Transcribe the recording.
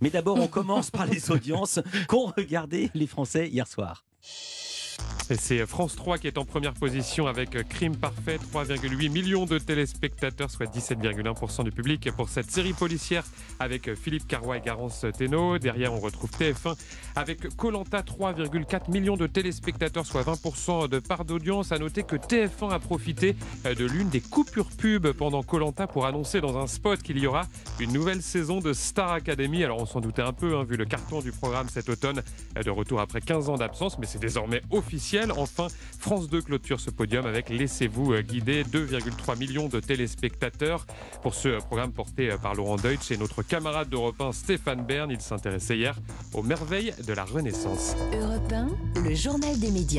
Mais d'abord, on commence par les audiences qu'ont regardé les Français hier soir. C'est France 3 qui est en première position avec Crime Parfait, 3,8 millions de téléspectateurs, soit 17,1% du public pour cette série policière avec Philippe Carrois et Garance Thénault. Derrière, on retrouve TF1 avec Colanta, 3,4 millions de téléspectateurs, soit 20% de part d'audience. À noter que TF1 a profité de l'une des coupures pub pendant Colanta pour annoncer dans un spot qu'il y aura une nouvelle saison de Star Academy. Alors on s'en doutait un peu, hein, vu le carton du programme cet automne, de retour après 15 ans d'absence, mais c'est désormais officiel. Enfin, France 2 clôture ce podium avec Laissez-vous guider 2,3 millions de téléspectateurs pour ce programme porté par Laurent Deutsch et notre camarade d'Europe 1 Stéphane Bern. Il s'intéressait hier aux merveilles de la Renaissance. Europe 1, le journal des médias.